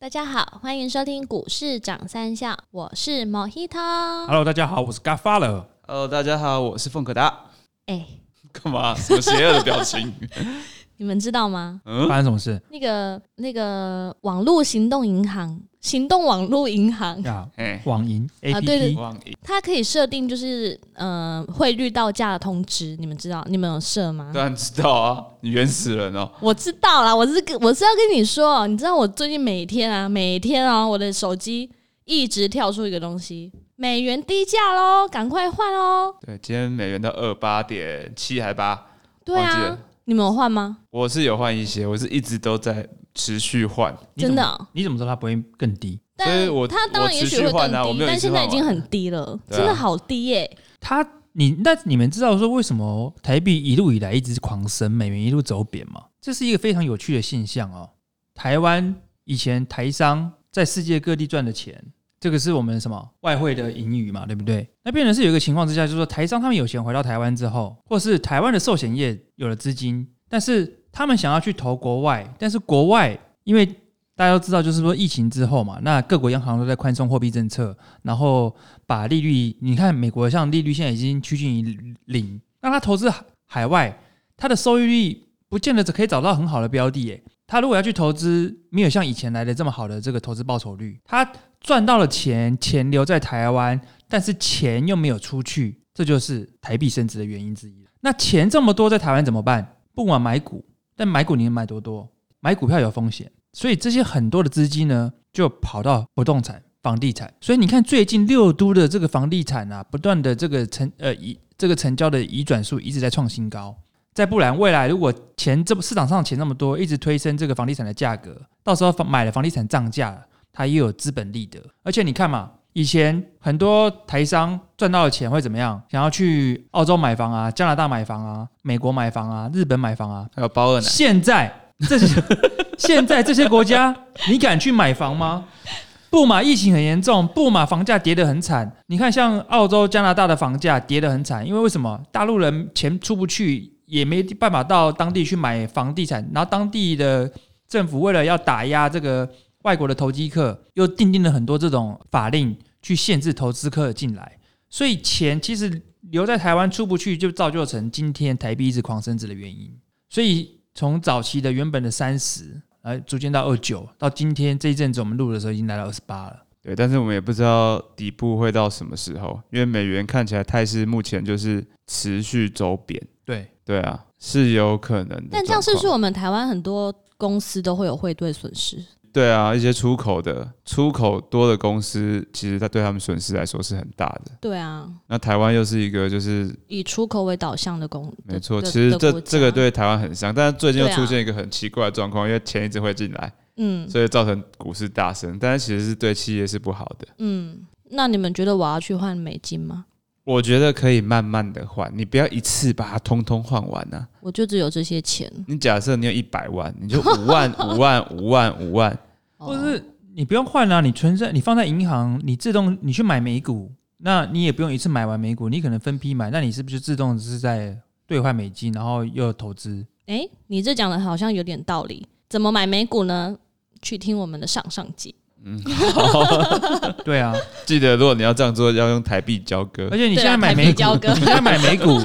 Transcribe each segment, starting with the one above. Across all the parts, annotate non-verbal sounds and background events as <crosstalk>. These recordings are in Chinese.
大家好，欢迎收听股市涨三笑，我是 Mojito。Hello，大家好，我是 Godfather。Hello，大家好，我是凤可达。哎、干嘛？什么邪恶的表情？<laughs> 你们知道吗？嗯，发生什么事那个那个网络行动银行，行动网络银行，啊？哎，网银 A 啊 P 对对它可以设定就是呃汇率到价的通知，你们知道？你们有设吗？当然知道啊，你原始人哦。我知道啦，我是跟我是要跟你说，你知道我最近每天啊，每天啊，我的手机一直跳出一个东西，美元低价喽，赶快换哦。对，今天美元到二八点七还八，对啊忘记了，你们有换吗？我是有换一些，我是一直都在持续换。你怎么真的哦、你怎么知道它不会更低？但所以我它当然也许会我持续换更低，啊我没有但现在已换完经很低了，对啊真的好低耶、它你那你们知道说为什么台币一路以来一直狂升，美元一路走贬吗？这是一个非常有趣的现象哦。台湾以前台商在世界各地赚的钱，这个是我们什么外汇的盈余嘛，对不对？那变成是有一个情况之下，就是说台商他们有钱回到台湾之后，或是台湾的寿险业有了资金，但是他们想要去投国外，但是国外因为大家都知道，就是说疫情之后嘛，那各国央行都在宽松货币政策，然后把利率，你看美国像利率现在已经趋近于零，那他投资海外，他的收益率不见得只可以找到很好的标的耶。他如果要去投资，没有像以前来的这么好的这个投资报酬率，他赚到了钱，钱留在台湾，但是钱又没有出去，这就是台币升值的原因之一。那钱这么多在台湾怎么办？不管买股，但买股你能买多多？买股票有风险，所以这些很多的资金呢，就跑到不动产、房地产。所以你看，最近六都的这个房地产啊，不断的这个成呃移这个成交的移转数一直在创新高。再不然，未来如果钱这么市场上钱那么多，一直推升这个房地产的价格，到时候房买了房地产涨价了，它又有资本利得。而且你看嘛，以前很多台商赚到的钱会怎么样？想要去澳洲买房啊，加拿大买房啊，美国买房啊，日本买房啊，还有包二奶，现在这些 <laughs> 现在这些国家，你敢去买房吗？不嘛，疫情很严重；不嘛，房价跌得很惨。你看，像澳洲、加拿大的房价跌得很惨，因为为什么？大陆人钱出不去，也没办法到当地去买房地产，然后当地的政府为了要打压这个外国的投机客，又订定了很多这种法令去限制投资客进来，所以钱其实留在台湾出不去，就造就成今天台币一直狂升值的原因。所以从早期的原本的三十，呃，逐渐到二九，到今天这一阵子我们录的时候已经来到二十八了。对，但是我们也不知道底部会到什么时候，因为美元看起来态势目前就是持续走贬。对，对啊，是有可能的。但这样是不是我们台湾很多公司都会有汇兑损失？对啊，一些出口的出口多的公司，其实它对他们损失来说是很大的。对啊，那台湾又是一个就是以出口为导向的公，没错，其实这这个对台湾很像，但是最近又出现一个很奇怪的状况，因为钱一直会进来，嗯所以造成股市大升，但是其实是对企业是不好的。嗯。那你们觉得我要去换美金吗？我觉得可以慢慢的换，你不要一次把它通通换完啊。我就只有这些钱，你假设你有一百万，你就五万、五万、五万、五万，或者是你不用换啊，你存在你放在银行，你自动你去买美股，那你也不用一次买完美股，你可能分批买，那你是不是就自动是在兑换美金，然后又投资？哎、你这讲的好像有点道理。怎么买美股呢？去听我们的上上集嗯。<laughs> 对啊，记得如果你要这样做，要用台币交割而。且你现在买美股，你现在买美股，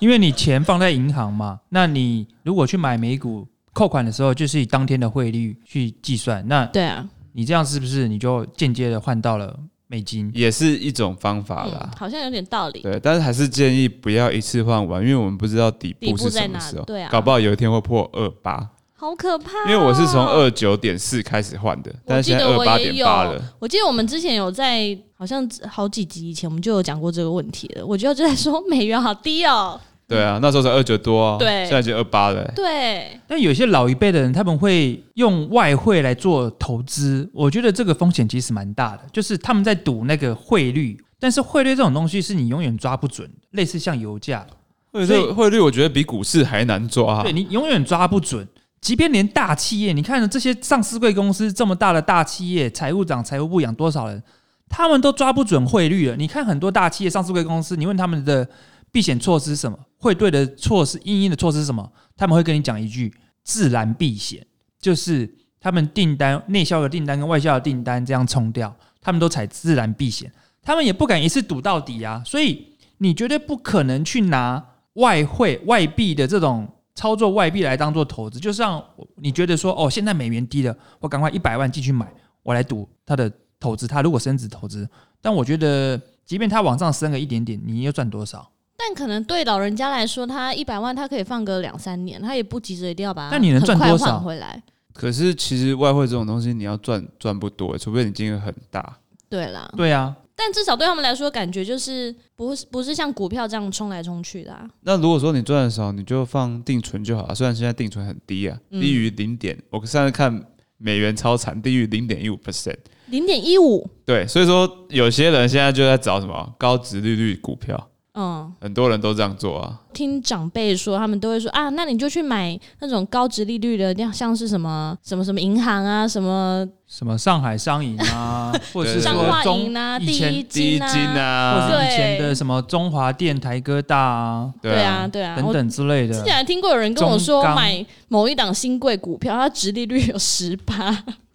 因为你钱放在银行嘛，那你如果去买美股扣款的时候，就是以当天的汇率去计算，那对啊，你这样是不是你就间接的换到了美金？也是一种方法嗯啦，，好像有点道理。对，但是还是建议不要一次换完，因为我们不知道底底部是在哪什么时候，对啊。搞不好有一天会破二八，好可怕、哦。因为我是从，二九点四开始换的，但是现在二八点八了，我记得我们之前有在好像好几集以前我们就有讲过这个问题了。我觉得就在说美元好低哦，对啊，那时候才二九多啊，对现在已经二八了欸，对，但有些老一辈的人，他们会用外汇来做投资，我觉得这个风险其实蛮大的，就是他们在赌那个汇率，但是汇率这种东西是你永远抓不准的，类似像油价，汇所以率汇率我觉得比股市还难抓、啊对，你永远抓不准。即便连大企业，你看这些上市贵公司这么大的大企业，财务长、财务部养多少人，他们都抓不准汇率了。你看很多大企业、上市贵公司，你问他们的避险措施什么，汇兑的措施、应应的措施什么，他们会跟你讲一句“自然避险”，就是他们订单内销的订单跟外销的订单这样冲掉，他们都采自然避险，他们也不敢一次赌到底啊，所以你绝对不可能去拿外汇外币的这种操作外币来当做投资，就像你觉得说哦，现在美元低了，我赶快一百万进去买，我来赌它的投资，它如果升值投资，但我觉得即便它往上升了一点点，你又赚多少？但可能对老人家来说，他一百万他可以放个两三年，他也不急着一定要把它那你能赚多少回来。可是其实外汇这种东西，你要赚赚不多，除非你金额很大。对啦，对啊，但至少对他们来说，感觉就是不是不是像股票这样冲来冲去的、啊。那如果说你赚的少，你就放定存就好了。虽然现在定存很低啊，嗯低于零点，我上次看美元超产低于零点一五 percent。零点一五，对，所以说有些人现在就在找什么高值利率股票，嗯，很多人都这样做啊。听长辈说，他们都会说啊，那你就去买那种高值利率的，像像是什么什么什么银行啊，什么什么上海商银啊，<laughs> 或者是对彰化说中银啊，第一基金金啊，啊，或是以前的什么中华电、台哥大啊对啊，对啊，等等之类的之前。还听过有人跟我说买某一档新贵股票，它值利率有十八，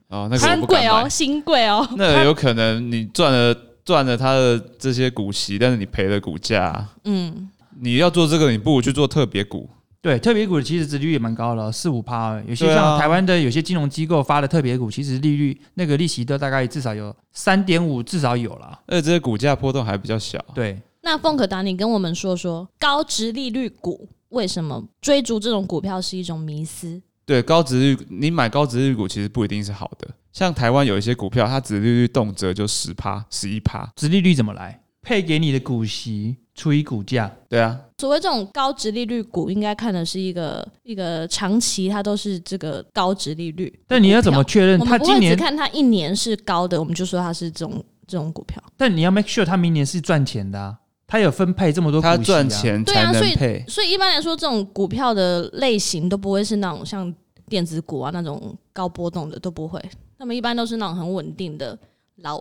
哦，那个我新不贵哦，。新贵哦，那有可能你赚了赚了他的这些股息，但是你赔了股价。嗯，你要做这个，你不如去做特别股。对，特别股其实殖利率也蛮高的，四五趴。有些像台湾的有些金融机构发的特别股，其实利率那个利息都大概至少有三点五，至少有啦。而且这些股价波动还比较小。对，那凤可达，你跟我们说说高值利率股为什么追逐这种股票是一种迷思？对，高值率，你买高值率股其实不一定是好的。像台湾有一些股票，它值利率动辄就十趴、十一趴。殖利率怎么来？配给你的股息除以股价。对啊，所谓这种高值利率股，应该看的是一个一个长期，它都是这个高值利率。但你要怎么确认我们不会只它今年？看它一年是高的，我们就说它是这种这种股票。但你要 make sure 它明年是赚钱的啊，它有分配这么多股息、啊，它赚钱才对啊，所以能配。所以一般来说，这种股票的类型都不会是那种像电子股啊那种高波动的，都不会。他们一般都是那种很稳定的老，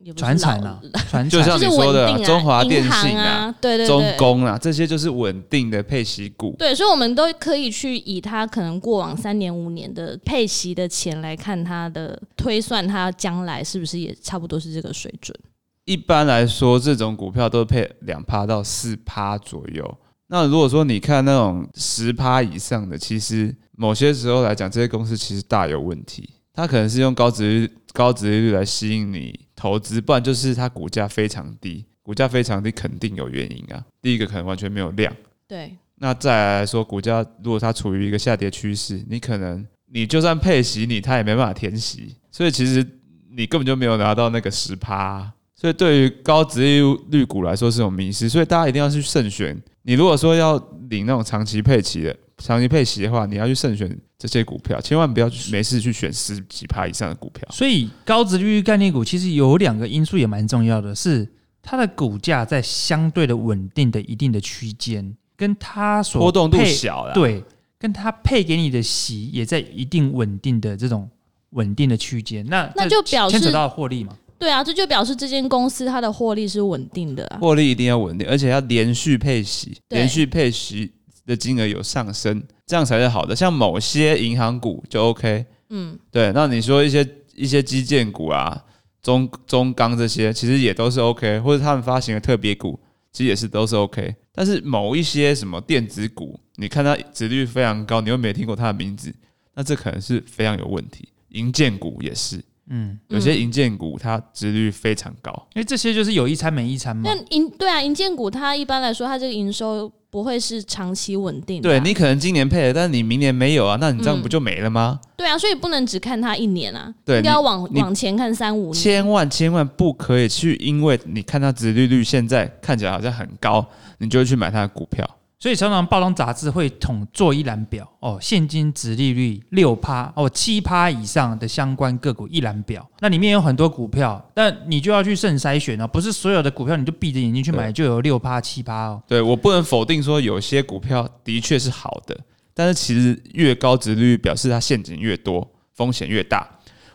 也不是传产老啊，<laughs> 传就是像你说的稳定啊中华电银行信啊啊，对对中对。工啊，这些就是稳定的配息股。对，所以我们都可以去以它可能过往三年、五年的配息的钱来看它的推算，它将来是不是也差不多是这个水准？一般来说，这种股票都配两趴到四趴左右。那如果说你看那种十趴以上的，其实某些时候来讲，这些公司其实大有问题。它可能是用高值率、高值率来吸引你投资，不然就是它股价非常低。股价非常低，肯定有原因啊。第一个可能完全没有量，对，那再来来说，股价如果它处于一个下跌趋势，你可能你就算配息你，它也没办法填息，所以其实你根本就没有拿到那个十趴。所以对于高值利率股来说是种迷失，所以大家一定要去慎选。你如果说要领那种长期配息的、长期配息的话，你要去慎选这些股票，千万不要去没事去选十几趴以上的股票。所以高值利率概念股其实有两个因素也蛮重要的，是它的股价在相对的稳定的一定的区间，跟它所波动度小了，对，跟它配给你的息也在一定稳定的这种稳定的区间，那那就表示牵扯到获利嘛。对啊，这就表示这间公司它的获利是稳定的啊。获利一定要稳定，而且要连续配息，对连续配息的金额有上升，这样才是好的。像某些银行股就 OK，嗯，对。那你说一些一些基建股啊，中中钢这些，其实也都是 OK，或者他们发行的特别股，其实也是都是 OK。但是某一些什么电子股，你看它值率非常高，你又没听过它的名字，那这可能是非常有问题。银建股也是，嗯，有些银建股它值率非常高。因为这些就是有一餐没一餐嘛那。银对啊，银建股它一般来说它这个营收不会是长期稳定的啊、对你可能今年配了，但是你明年没有啊，那你这样嗯不就没了吗？对啊，所以不能只看它一年啊，对应该要往你往前看三五年。千万千万不可以去，因为你看它值利率现在看起来好像很高，你就会去买它的股票。所以常常报章杂志会统做一览表哦，现金值利率六趴哦七趴以上的相关个股一览表，那里面有很多股票，但你就要去慎筛选哦，不是所有的股票你就闭着眼睛去买就有六趴七趴哦。对我不能否定说有些股票的确是好的，但是其实越高值利率表示它陷阱越多，风险越大。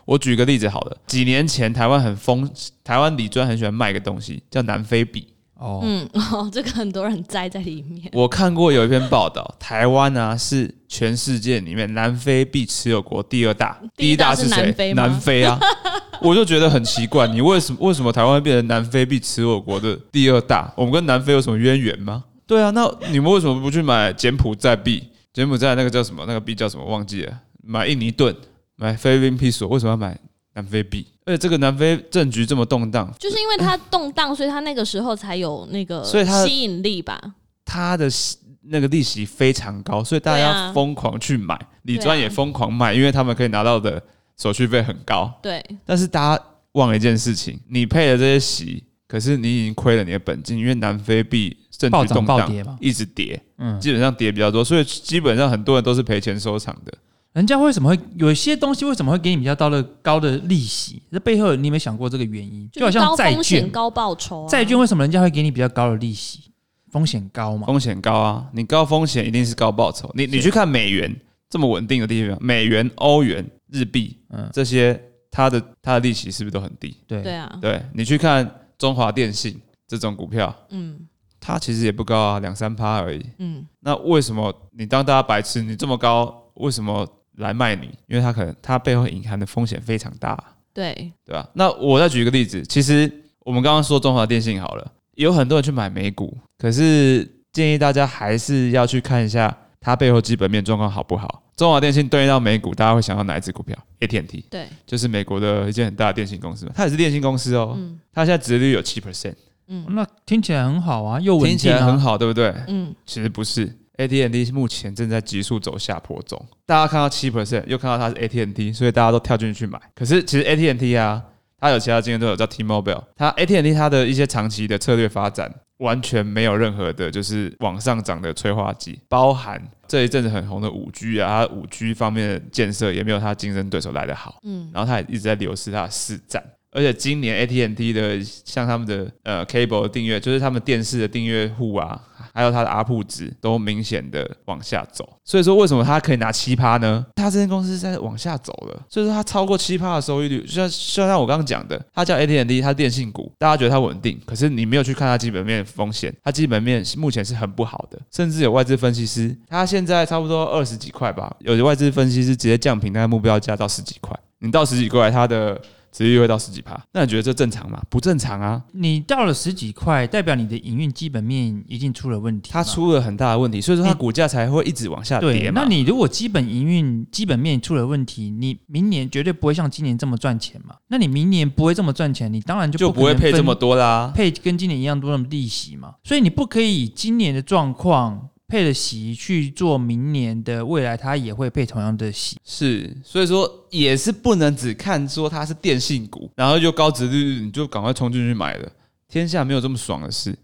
我举个例子好了，几年前台湾很风，台湾理专很喜欢卖一个东西叫南非币，哦，嗯，哦，这个很多人栽在里面。<laughs> 我看过有一篇报道，台湾啊是全世界里面南非币持有国第二大，第一大是是谁南非？吗南非啊，<laughs> 我就觉得很奇怪，你为什么为什么台湾会变成南非币持有国的第二大？我们跟南非有什么渊源吗？对啊，那你们为什么不去买柬埔寨币？柬埔寨那个叫什么？那个币叫什么？忘记了。买印尼盾，买菲律宾比索，为什么要买南非币？而且这个南非政局这么动荡，就是因为它动荡，所以它那个时候才有那个所以它吸引力吧。它的息那个利息非常高，所以大家疯狂去买，理专也疯狂买，因为他们可以拿到的手续费很高。对，但是大家忘了一件事情，你配了这些息，可是你已经亏了你的本金，因为南非币政局动荡一直跌，嗯，基本上跌比较多，所以基本上很多人都是赔钱收场的。人家为什么会有一些东西为什么会给你比较高的高的利息？这背后你有没有想过这个原因？就好是高像债券，风险高报酬、啊。债券为什么人家会给你比较高的利息？风险高嘛？风险高啊，你高风险一定是高报酬。你你去看美元这么稳定的地方，美元、欧元、日币嗯，这些，它的它的利息是不是都很低？对对啊，对你去看中华电信这种股票，嗯它其实也不高啊，两三趴而已。嗯，那为什么你当大家白痴？你这么高，为什么来卖你？因为它可能它背后隐含的风险非常大，对，对吧？那我再举一个例子，其实我们刚刚说中华电信好了，有很多人去买美股，可是建议大家还是要去看一下它背后基本面状况好不好。中华电信对应到美股，大家会想到哪一只股票？AT&T，对，就是美国的一间很大的电信公司嘛，它也是电信公司哦。嗯它现在殖利率有七 percent，嗯那听起来很好啊，又稳听起来很好，对不对？嗯，其实不是，AT&T 目前正在急速走下坡中。大家看到七 percent，又看到它是 AT&T，所以大家都跳进去买。可是其实 AT&T 啊，它有其他竞争对手叫 T-Mobile，它 AT&T 它的一些长期的策略发展完全没有任何的就是往上涨的催化剂，包含这一阵子很红的五 G 啊，它五 G 方面的建设也没有它竞争对手来得好。嗯，然后它也一直在流失它的市占。而且今年 AT&T 的像他们的呃 cable 的订阅，就是他们电视的订阅户啊，还有它的 ARPU 值都明显的往下走。所以说为什么它可以拿七趴呢？它这间公司在往下走了，所以说它超过七趴的收益率，就像就像我刚刚讲的，它叫 AT&T，它电信股，大家觉得它稳定，可是你没有去看它基本面风险，它基本面目前是很不好的，甚至有外资分析师，它现在差不多二十几块吧，有的外资分析师直接降平它的目标价到十几块，你到十几块，它的殖利率会到十几趴，那你觉得这正常吗？不正常啊！你到了十几块，代表你的营运基本面一定出了问题。它出了很大的问题，所以说它股价才会一直往下跌，嘛。那你如果基本营运、基本面出了问题，你明年绝对不会像今年这么赚钱嘛？那你明年不会这么赚钱，你当然就就不会不可能分配这么多啦。配跟今年一样多的利息嘛。所以你不可以以今年的状况配了息去做明年的未来，它也会配同样的息。是，所以说也是不能只看说它是电信股，然后又高值利率，你就赶快冲进去买了。天下没有这么爽的事。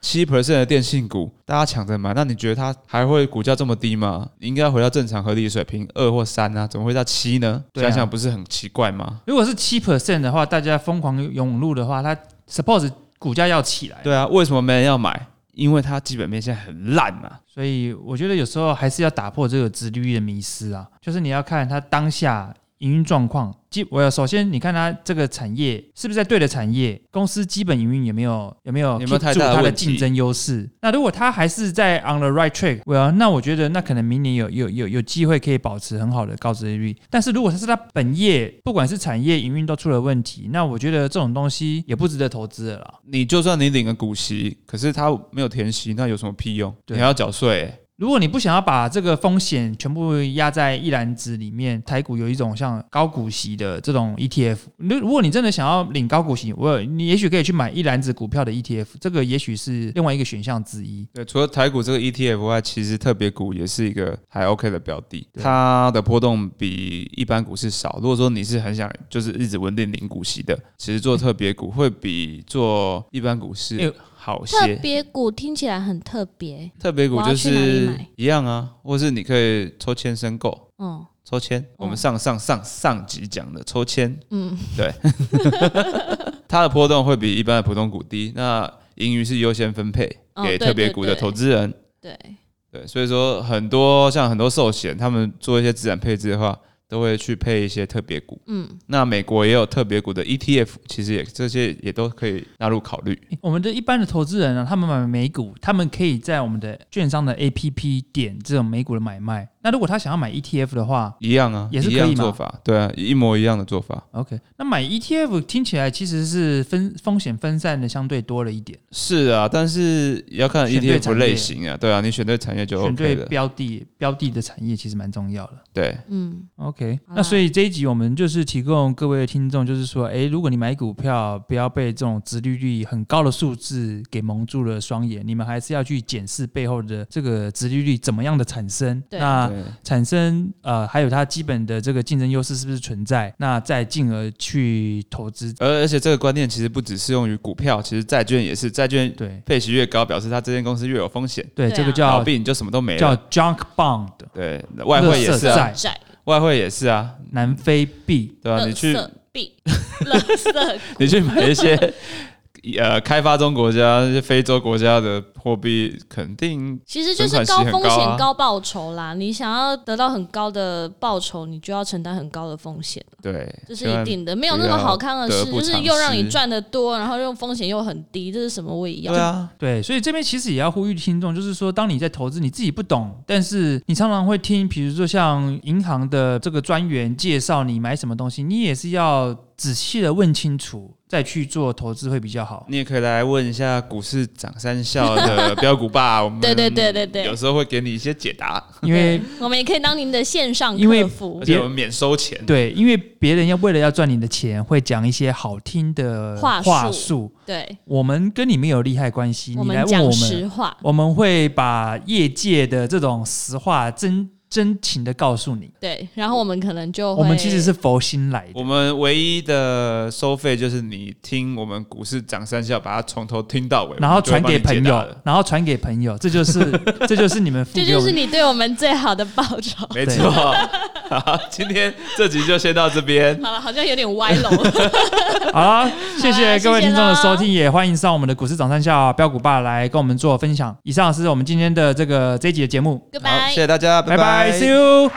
七 percent 的电信股，大家抢着买，那你觉得它还会股价这么低吗？应该回到正常合理的水平，二或三啊，怎么会到七呢？啊想想不是很奇怪吗？如果是七 percent 的话，大家疯狂涌入的话，它 suppose 股价要起来。对啊，为什么没人要买？因为它基本面现在很烂嘛。所以我觉得有时候还是要打破这个自律的迷失啊，就是你要看它当下营运状况。基我要首先你看它这个产业是不是在对的产业，公司基本营运有没有有没有有没有太大的竞争优势？那如果它还是在 on the right track，我要那我觉得那可能明年有有有有机会可以保持很好的高值利率。但是如果它是它本业不管是产业营运都出了问题，那我觉得这种东西也不值得投资了啦。你就算你领了股息，可是它没有填息，那有什么屁用？对你还要缴税、欸。如果你不想要把这个风险全部压在一篮子里面，台股有一种像高股息的这种 ETF。如如果你真的想要领高股息，我你也许可以去买一篮子股票的 ETF，这个也许是另外一个选项之一。对，除了台股这个 ETF 外，其实特别股也是一个还 OK 的标的，它的波动比一般股市少。如果说你是很想就是一直稳定领股息的，其实做特别股会比做一般股哎市呦好些。特些。别股听起来很特别，特别股就是一样啊，或是你可以抽签申购。嗯抽签，我们上上上上集讲的抽签，嗯，<laughs> 它的波动会比一般的普通股低，那盈余是优先分配给特别股的投资人。对，对，所以说很多像很多寿险，他们做一些资产配置的话，都会去配一些特别股。嗯，那美国也有特别股的 ETF，其实也这些也都可以纳入考虑。我们的一般的投资人呢，他们买美股，他们可以在我们的券商的 APP 点这种美股的买卖。那如果他想要买 ETF 的话一样啊，也是可以做法，对啊，一模一样的做法。，OK，那买 ETF 听起来其实是分风险分散的相对多了一点，是啊，但是也要看 ETF 类型啊，对啊，你选对产业就选对 OK 了。标的标的的产业其实蛮重要的。对，嗯，OK，那所以这一集我们就是提供各位听众，就是说，诶，如果你买股票，不要被这种殖利率很高的数字给蒙住了双眼，你们还是要去检视背后的这个殖利率怎么样的产生，对产生呃，还有它基本的这个竞争优势是不是存在，那再进而去投资。而而且这个观念其实不只适用于股票，其实债券也是，债券对。配息越高，表示它这间公司越有风险，对，这个叫倒闭你就什么都没了。叫。junk bond 对，外汇也是啊，外汇也是啊，南非币。对吧、垃你去币、垃圾 <laughs> 你去买一些呃开发中国家、非洲国家的货币，肯定其实就是高风险高报酬啦。你想要得到很高的报酬，你就要承担很高的风险，对，这是一定的。没有那么好看的事，就是又让你赚的多，然后又风险又很低，这是什么味？对啊，对，所以这边其实也要呼吁听众，就是说，当你在投资，你自己不懂，但是你常常会听，比如说像银行的这个专员介绍你买什么东西，你也是要仔细的问清楚，再去做投资会比较好。你也可以来问一下股市涨三校的 <laughs> 标股爸，我们对对对对对有时候会给你一些解答，因为我们也可以当您的线上客服而。且我们免收钱。对，因为别人要为了要赚你的钱，会讲一些好听的话术话术。对，我们跟你没有利害关系，你来问我们。我们会把业界的这种实话真真情的告诉你。对，然后我们可能就，我们其实是佛心来的我。们唯一的收费就是你听我们股市涨三笑，把它从头听到尾，然后传给朋友然后传给朋友，这就是这就是你们 <laughs> 这。就是你对我们最好的报酬。没错。<laughs> 好，今天这集就先到这边。好了，好像有点歪楼。<laughs> 好了，谢谢各位听众的收听，也欢迎上我们的股市掌上校标股爸来跟我们做分享。以上是我们今天的这个这一集的节目，好谢。谢大家，拜拜拜，See you。